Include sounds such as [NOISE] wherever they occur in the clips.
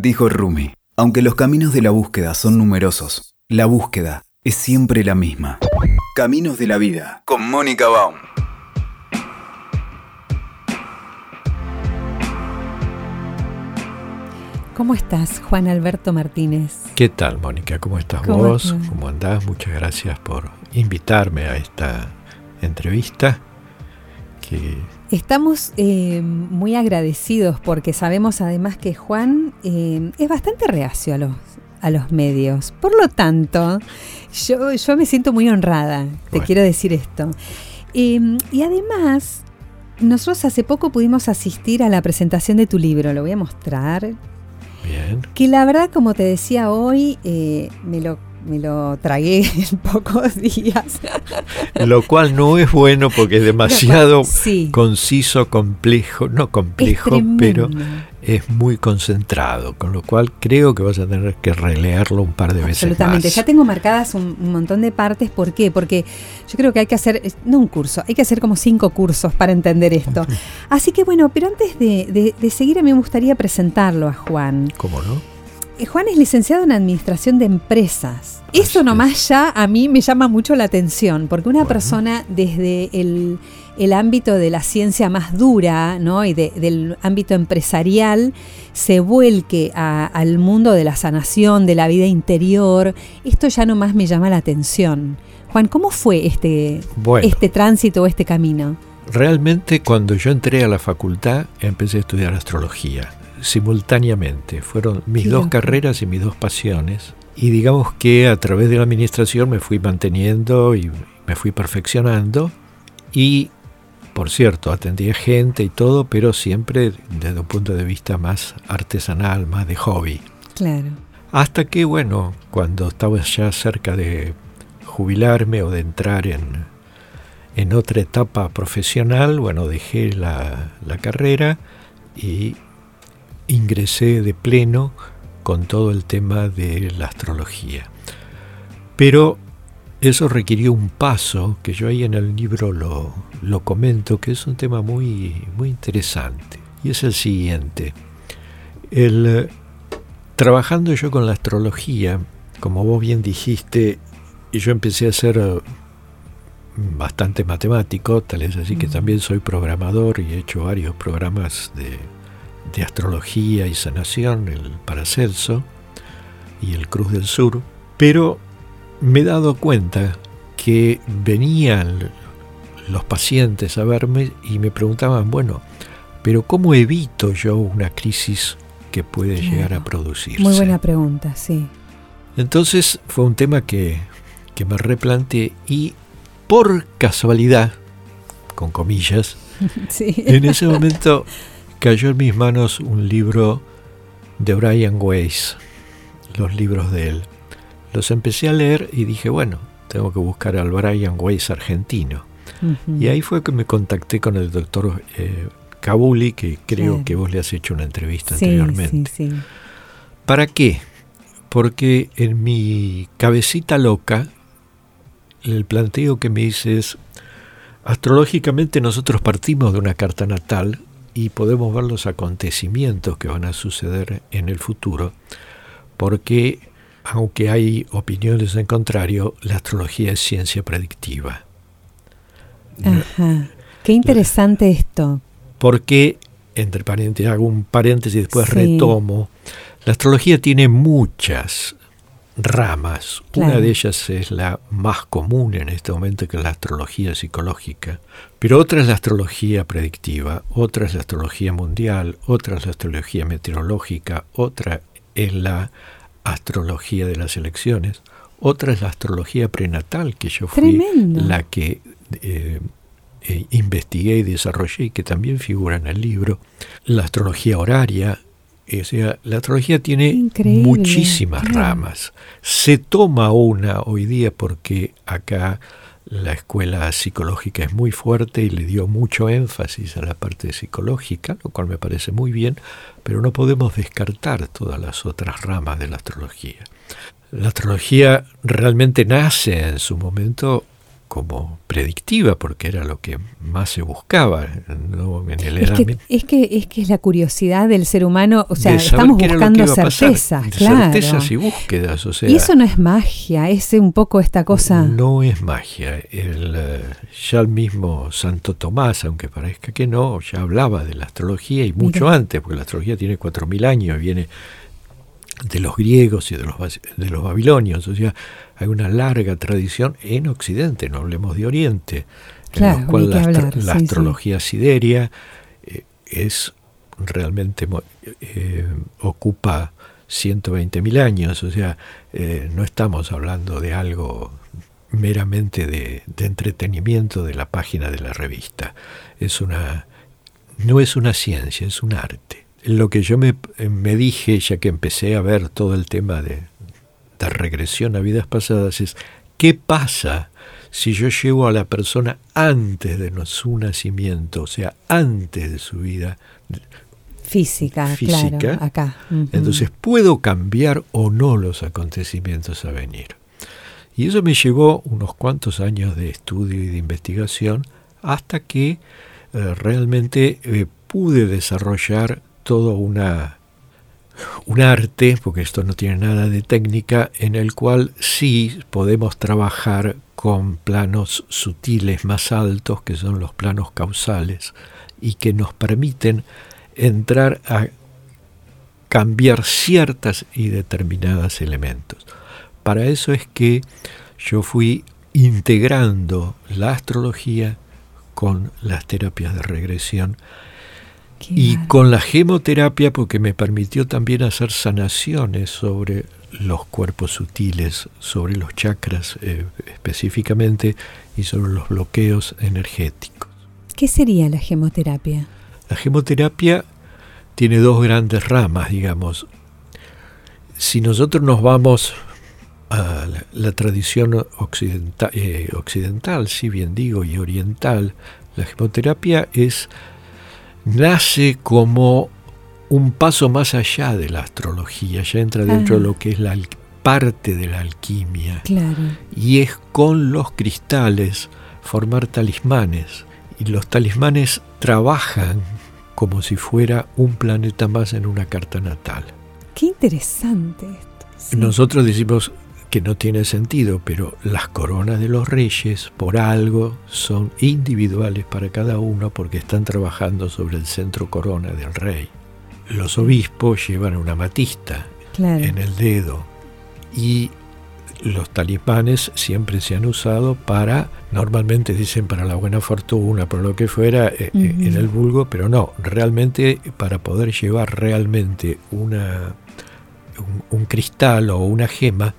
Dijo Rumi, aunque los caminos de la búsqueda son numerosos, la búsqueda es siempre la misma. Caminos de la vida, con Mónica Baum. ¿Cómo estás, Juan Alberto Martínez? ¿Qué tal, Mónica? ¿Cómo estás vos? ¿Cómo andás? Muchas gracias por invitarme a esta entrevista. Estamos eh, muy agradecidos porque sabemos además que Juan eh, es bastante reacio a los, a los medios. Por lo tanto, yo, yo me siento muy honrada, te quiero decir esto. Em, y además, nosotros hace poco pudimos asistir a la presentación de tu libro, lo voy a mostrar. Bien. Que la verdad, como te decía hoy, eh, me lo me lo tragué [LAUGHS] en pocos días. Lo cual no es bueno porque es demasiado conciso, complejo, no complejo, pero es muy concentrado, con lo cual creo que vas a tener que releerlo un par de veces. Absolutamente, ya tengo marcadas un, montón de partes. ¿Por qué? Porque yo creo que hay que hacer, no un curso, hay que hacer como cinco cursos para entender esto. Así que bueno, pero antes de, de seguir a mí me gustaría presentarlo a Juan. ¿Cómo no? Eh, Juan es licenciado en Administración de Empresas. Eso nomás ya a mí me llama mucho la atención, porque una persona desde el, ámbito de la ciencia más dura ¿no? y del ámbito empresarial se vuelque al mundo de la sanación, de la vida interior, esto ya nomás me llama la atención. Juan, ¿cómo fue este, este tránsito o este camino? Realmente cuando yo entré a la facultad empecé a estudiar astrología simultáneamente. Fueron mis dos carreras y mis dos pasiones. Y digamos que a través de la administración me fui manteniendo y me fui perfeccionando. Y, por cierto, atendía gente y todo, pero siempre desde un punto de vista más artesanal, más de hobby. Claro. Hasta que, bueno, cuando estaba ya cerca de jubilarme o de entrar en, en otra etapa profesional, bueno, dejé la, la carrera y ingresé de pleno con todo el tema de la astrología. Pero eso requirió un paso que yo ahí en el libro lo, lo comento, que es un tema muy, muy interesante. Y es el siguiente. El, trabajando yo con la astrología, como vos bien dijiste, yo empecé a ser bastante matemático, tal es así que también soy programador y he hecho varios programas de de astrología y sanación, el Paracelso y el Cruz del Sur, pero me he dado cuenta que venían los pacientes a verme y me preguntaban, bueno, pero ¿cómo evito yo una crisis que puede llegar a producirse? Muy buena pregunta, sí. Entonces fue un tema que, que me replanteé y por casualidad, con comillas, [LAUGHS] en ese momento cayó en mis manos un libro de Brian Weiss, los libros de él. Los empecé a leer y dije, bueno, tengo que buscar al Brian Weiss argentino. Y ahí fue que me contacté con el doctor eh, Kabuli, que creo que vos le has hecho una entrevista anteriormente. Sí, ¿Para qué? Porque en mi cabecita loca, el planteo que me hice es, astrológicamente nosotros partimos de una carta natal y podemos ver los acontecimientos que van a suceder en el futuro, porque aunque hay opiniones en contrario, la astrología es ciencia predictiva. Ajá. Qué interesante esto. Porque, entre paréntesis, hago un paréntesis y después retomo, la astrología tiene muchas ramas. Una de ellas es la más común en este momento, que es la astrología psicológica. Pero otra es la astrología predictiva, otra es la astrología mundial, otra es la astrología meteorológica, otra es la astrología de las elecciones, otra es la astrología prenatal, que yo fui la que eh, eh, investigué y desarrollé y que también figura en el libro, la astrología horaria, o sea, la astrología tiene muchísimas ramas. Se toma una hoy día porque acá la escuela psicológica es muy fuerte y le dio mucho énfasis a la parte psicológica, lo cual me parece muy bien, pero no podemos descartar todas las otras ramas de la astrología. La astrología realmente nace en su momento como predictiva, porque era lo que más se buscaba en el es, que, es que, es que es la curiosidad del ser humano, o sea, estamos buscando certezas, claro. Certezas y búsquedas, o sea. Y eso no es magia, es un poco esta cosa. No es magia. El, eh, ya el mismo Santo Tomás, aunque parezca que no, ya hablaba de la astrología y mucho antes, porque la astrología tiene 4.000 años, viene de los griegos y de los, de los babilonios, o sea, hay una larga tradición en Occidente, no hablemos de Oriente, en la cual la, astrología sideria eh, es realmente eh, ocupa 120.000 años, o sea, eh, no estamos hablando de algo meramente de, de, entretenimiento de la página de la revista. Es una, no es una ciencia, es un arte. Lo que yo me, me dije, ya que empecé a ver todo el tema de, de regresión a vidas pasadas es qué pasa si yo llevo a la persona antes de su nacimiento, o sea, antes de su vida física, claro, acá. Entonces, ¿puedo cambiar o no los acontecimientos a venir? Y eso me llevó unos cuantos años de estudio y de investigación hasta que eh, realmente eh, pude desarrollar toda una un arte, porque esto no tiene nada de técnica, en el cual sí podemos trabajar con planos sutiles más altos, que son los planos causales, y que nos permiten entrar a cambiar ciertas y determinadas elementos. Para eso es que yo fui integrando la astrología con las terapias de regresión y con la gemoterapia, porque me permitió también hacer sanaciones sobre los cuerpos sutiles, sobre los chakras eh, específicamente y sobre los bloqueos energéticos. ¿Qué sería la gemoterapia? La gemoterapia tiene dos grandes ramas, digamos. Si nosotros nos vamos a la, tradición occidental, eh, occidental, si bien digo, y oriental, la gemoterapia es nace como un paso más allá de la astrología, ya entra dentro de lo que es la parte de la alquimia. Y es con los cristales formar talismanes. Y los talismanes trabajan como si fuera un planeta más en una carta natal. Qué interesante esto. Nosotros decimos que no tiene sentido, pero las coronas de los reyes por algo son individuales para cada uno porque están trabajando sobre el centro corona del rey. Los obispos llevan una matista en el dedo y los talismanes siempre se han usado para, normalmente dicen para la buena fortuna, por lo que fuera, eh, eh, en el vulgo, pero no, realmente para poder llevar realmente una, un cristal o una gema,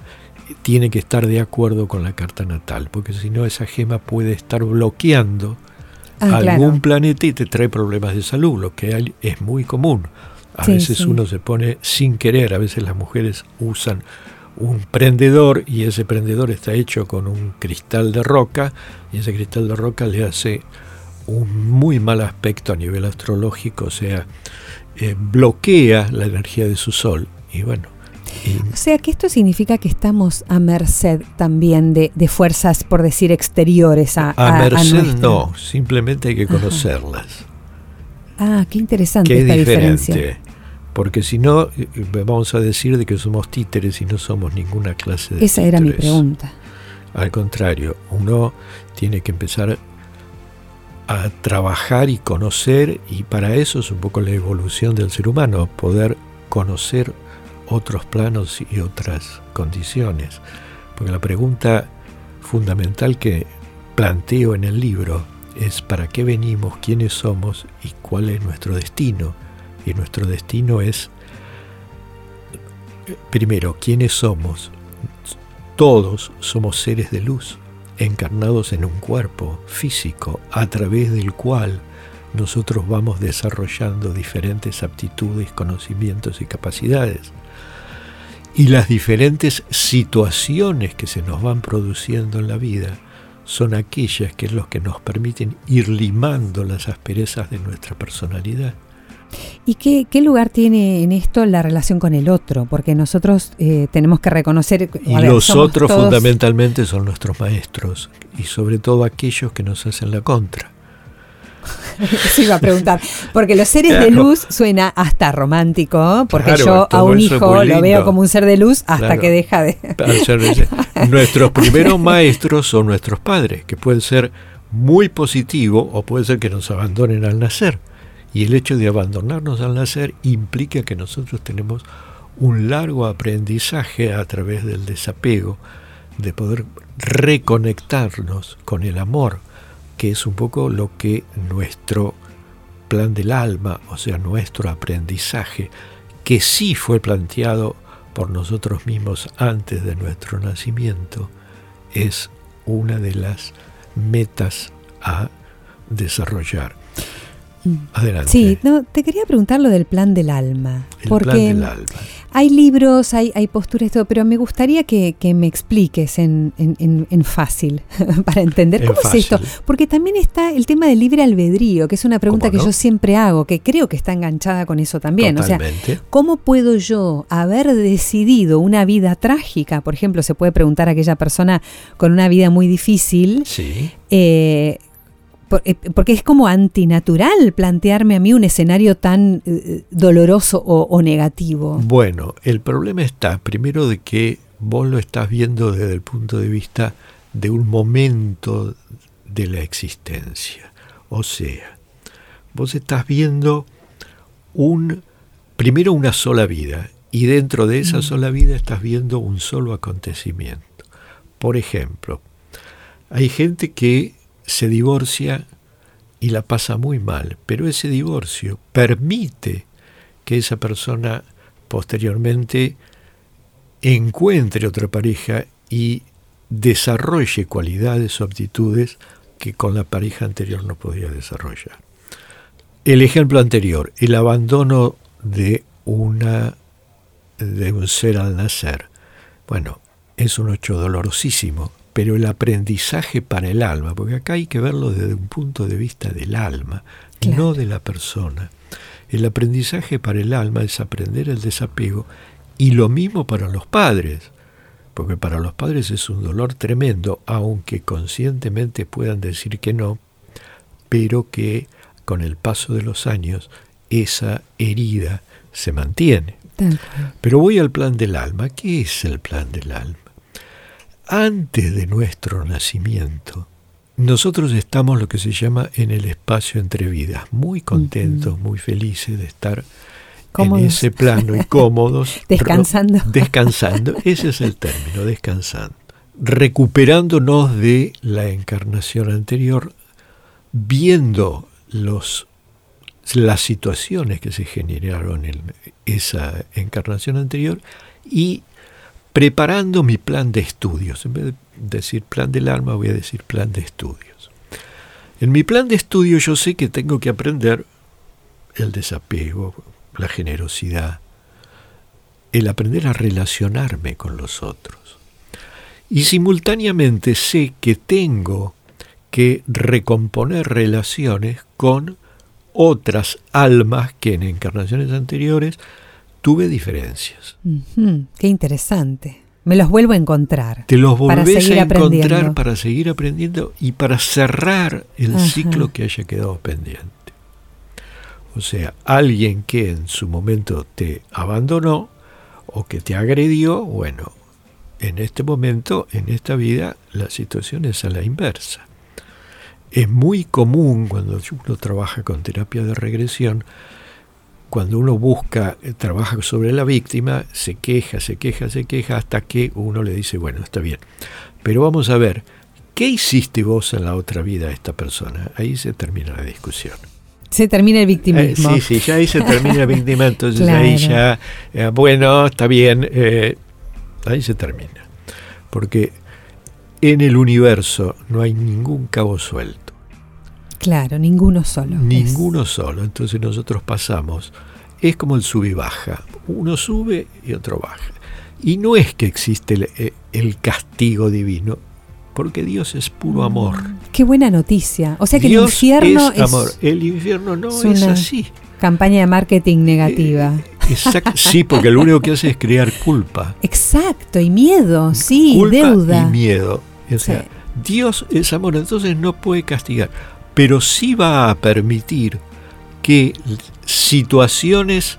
tiene que estar de acuerdo con la carta natal, porque si no esa gema puede estar bloqueando ah, algún planeta y te trae problemas de salud, lo que es muy común. A veces uno se pone sin querer, a veces las mujeres usan un prendedor y ese prendedor está hecho con un cristal de roca y ese cristal de roca le hace un muy mal aspecto a nivel astrológico, o sea, eh, bloquea la energía de su sol. Y bueno, o sea que esto significa que estamos a merced también de, fuerzas, por decir, exteriores a, a, merced no, simplemente hay que conocerlas. Ah, qué interesante esta diferencia. Porque si no, eh, eh, vamos a decir de que somos títeres y no somos ninguna clase de Esa era mi pregunta. Al contrario, uno tiene que empezar a trabajar y conocer, y para eso es un poco la evolución del ser humano, poder conocer otros planos y otras condiciones. Porque la pregunta fundamental que planteo en el libro es para qué venimos, quiénes somos y cuál es nuestro destino. Y nuestro destino es, primero, quiénes somos. Todos somos seres de luz, encarnados en un cuerpo físico, a través del cual nosotros vamos desarrollando diferentes aptitudes, conocimientos y capacidades y las diferentes situaciones que se nos van produciendo en la vida son aquellas que es lo que nos permiten ir limando las asperezas de nuestra personalidad. ¿Y qué, qué, lugar tiene en esto la relación con el otro? Porque nosotros eh, tenemos que reconocer... Y los otros fundamentalmente son nuestros maestros y sobre todo aquellos que nos hacen la contra. [LAUGHS] Se iba a preguntar. Porque los seres de luz suena hasta romántico, porque yo a un hijo lo veo como un ser de luz hasta que deja de. [LAUGHS] Nuestros primeros maestros son nuestros padres, que pueden ser muy positivo o puede ser que nos abandonen al nacer. Y el hecho de abandonarnos al nacer implica que nosotros tenemos un largo aprendizaje a través del desapego, de poder reconectarnos con el amor, que es un poco lo que nuestro plan del alma, o sea, nuestro aprendizaje, que sí fue planteado por nosotros mismos antes de nuestro nacimiento, es una de las metas a desarrollar. Mm. Adelante. Sí, no, te quería preguntar lo del plan del alma. El porque plan del alma. Hay libros, hay, hay posturas, todo, pero me gustaría que, me expliques en, fácil, [LAUGHS] para entender cómo es esto. Porque también está el tema del libre albedrío, que es una pregunta que yo siempre hago, que creo que está enganchada con eso también. O sea, ¿cómo puedo yo haber decidido una vida trágica? Por ejemplo, se puede preguntar a aquella persona con una vida muy difícil. Sí. Eh, eh, porque es como antinatural plantearme a mí un escenario tan eh, doloroso o, negativo. Bueno, el problema está primero de que vos lo estás viendo desde el punto de vista de un momento de la existencia. O sea, vos estás viendo un primero una sola vida y dentro de esa mm. sola vida estás viendo un solo acontecimiento. Por ejemplo, hay gente que se divorcia y la pasa muy mal, pero ese divorcio permite que esa persona posteriormente encuentre otra pareja y desarrolle cualidades o aptitudes que con la pareja anterior no podía desarrollar. El ejemplo anterior, el abandono de una de un ser al nacer. Bueno, es un hecho dolorosísimo, pero el aprendizaje para el alma, porque acá hay que verlo desde un punto de vista del alma, no de la persona. El aprendizaje para el alma es aprender el desapego y lo mismo para los padres, porque para los padres es un dolor tremendo, aunque conscientemente puedan decir que no, pero que con el paso de los años esa herida se mantiene. Pero voy al plan del alma. ¿Qué es el plan del alma? Antes de nuestro nacimiento, nosotros estamos lo que se llama en el espacio entre vidas, muy contentos, muy felices de estar en ese plano y cómodos. [LAUGHS] descansando. [LAUGHS] descansando, ese es el término, descansando. Recuperándonos de la encarnación anterior, viendo los, las situaciones que se generaron en esa encarnación anterior y preparando mi plan de estudios. En vez de decir plan del alma, voy a decir plan de estudios. En mi plan de estudios yo sé que tengo que aprender el desapego, la generosidad, el aprender a relacionarme con los otros. Y simultáneamente sé que tengo que recomponer relaciones con otras almas que en encarnaciones anteriores tuve diferencias. Qué interesante. Me los vuelvo a encontrar. Te los volvés a encontrar para seguir aprendiendo y para cerrar el ciclo que haya quedado pendiente. O sea, alguien que en su momento te abandonó o que te agredió, bueno, en este momento, en esta vida, la situación es a la inversa. Es muy común cuando uno trabaja con terapia de regresión cuando uno busca, eh, trabaja sobre la víctima, se queja, se queja, se queja, hasta que uno le dice, bueno, está bien. Pero vamos a ver, ¿qué hiciste vos en la otra vida a esta persona? Ahí se termina la discusión. Se termina el victimismo. Eh, sí, sí, ya ahí se termina el [LAUGHS] victimismo, entonces ahí ya, eh, bueno, está bien, ahí se termina. Porque en el universo no hay ningún cabo suelto. Claro, ninguno solo. Ninguno solo. Entonces nosotros pasamos. Es como el sub y baja. Uno sube y otro baja. Y no es que existe el, eh, castigo divino, porque Dios es puro amor. Mm, qué buena noticia. O sea que Dios el infierno es amor. El infierno no es es, una- así. campaña de marketing negativa. Exact- sí, porque lo único que hace es crear culpa. Exacto, y miedo, sí, culpa deuda. y miedo. O sea, Sí. Dios es amor, entonces no puede castigar, pero sí va a permitir que situaciones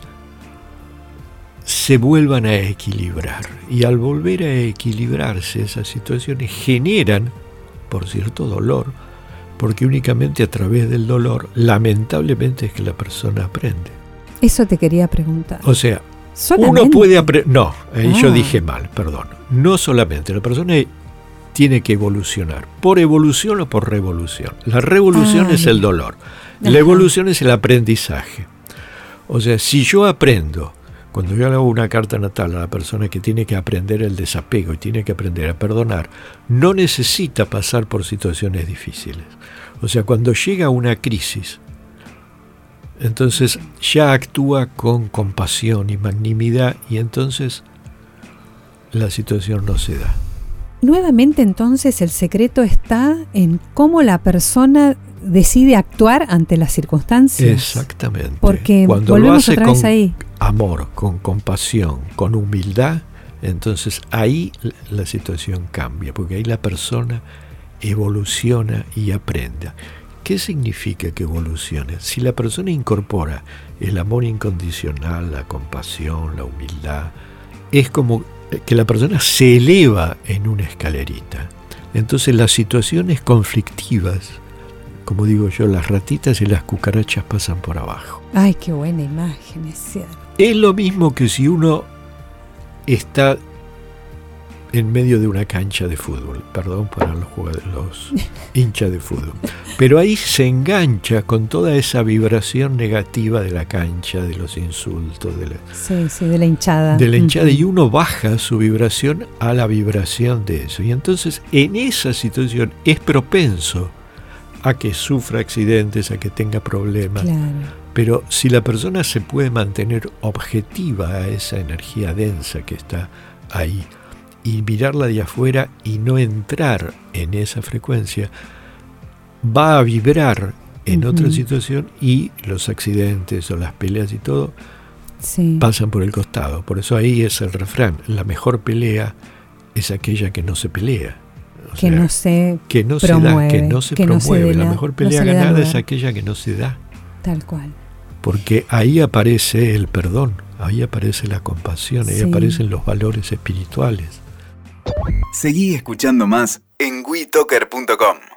se vuelvan a equilibrar. Y al volver a equilibrarse esas situaciones generan, por cierto, dolor, porque únicamente a través del dolor, lamentablemente, es que la persona aprende. Eso te quería preguntar. O sea, Solamente. uno puede aprender. No, ahí yo Ah. dije mal, perdón. No solamente, la persona tiene que evolucionar. ¿Por evolución o por revolución? La revolución Ah, es el dolor. La evolución es el aprendizaje. O sea, si yo aprendo, cuando yo le hago una carta natal a la persona que tiene que aprender el desapego y tiene que aprender a perdonar, no necesita pasar por situaciones difíciles. O sea, cuando llega una crisis, entonces ya actúa con compasión y magnanimidad y entonces la situación no se da. Nuevamente entonces el secreto está en cómo la persona decide actuar ante las circunstancias. Exactamente. Porque Cuando lo hace otra vez con ahí. amor, con compasión, con humildad, entonces ahí la situación cambia, porque ahí la persona evoluciona y aprende. ¿Qué significa que evolucione? Si la persona incorpora el amor incondicional, la compasión, la humildad, es como que la persona se eleva en una escalerita. Entonces las situaciones conflictivas, como digo yo, las ratitas y las cucarachas pasan por abajo. Ay, qué buena imagen, es cierto. Es lo mismo que si uno está en medio de una cancha de fútbol, perdón para los, jugadores, los [LAUGHS] hinchas de fútbol, pero ahí se engancha con toda esa vibración negativa de la cancha, de los insultos, de la, Sí, sí, de la hinchada. de la hinchada y uno baja su vibración a la vibración de eso. Y entonces en esa situación es propenso a que sufra accidentes, a que tenga problemas. Claro. Pero si la persona se puede mantener objetiva a esa energía densa que está ahí y mirarla de afuera y no entrar en esa frecuencia, va a vibrar en otra situación y los accidentes o las peleas y todo Sí. pasan por el costado. Por eso ahí es el refrán, la mejor pelea es aquella que no se pelea. O que sea, no se que no se da, que no se que no se promueve. la la- mejor pelea ganada es aquella que no se da. tal cual. Porque ahí aparece el perdón, ahí aparece la compasión, ahí Sí. aparecen los valores espirituales. Seguí escuchando más en WeToker.com.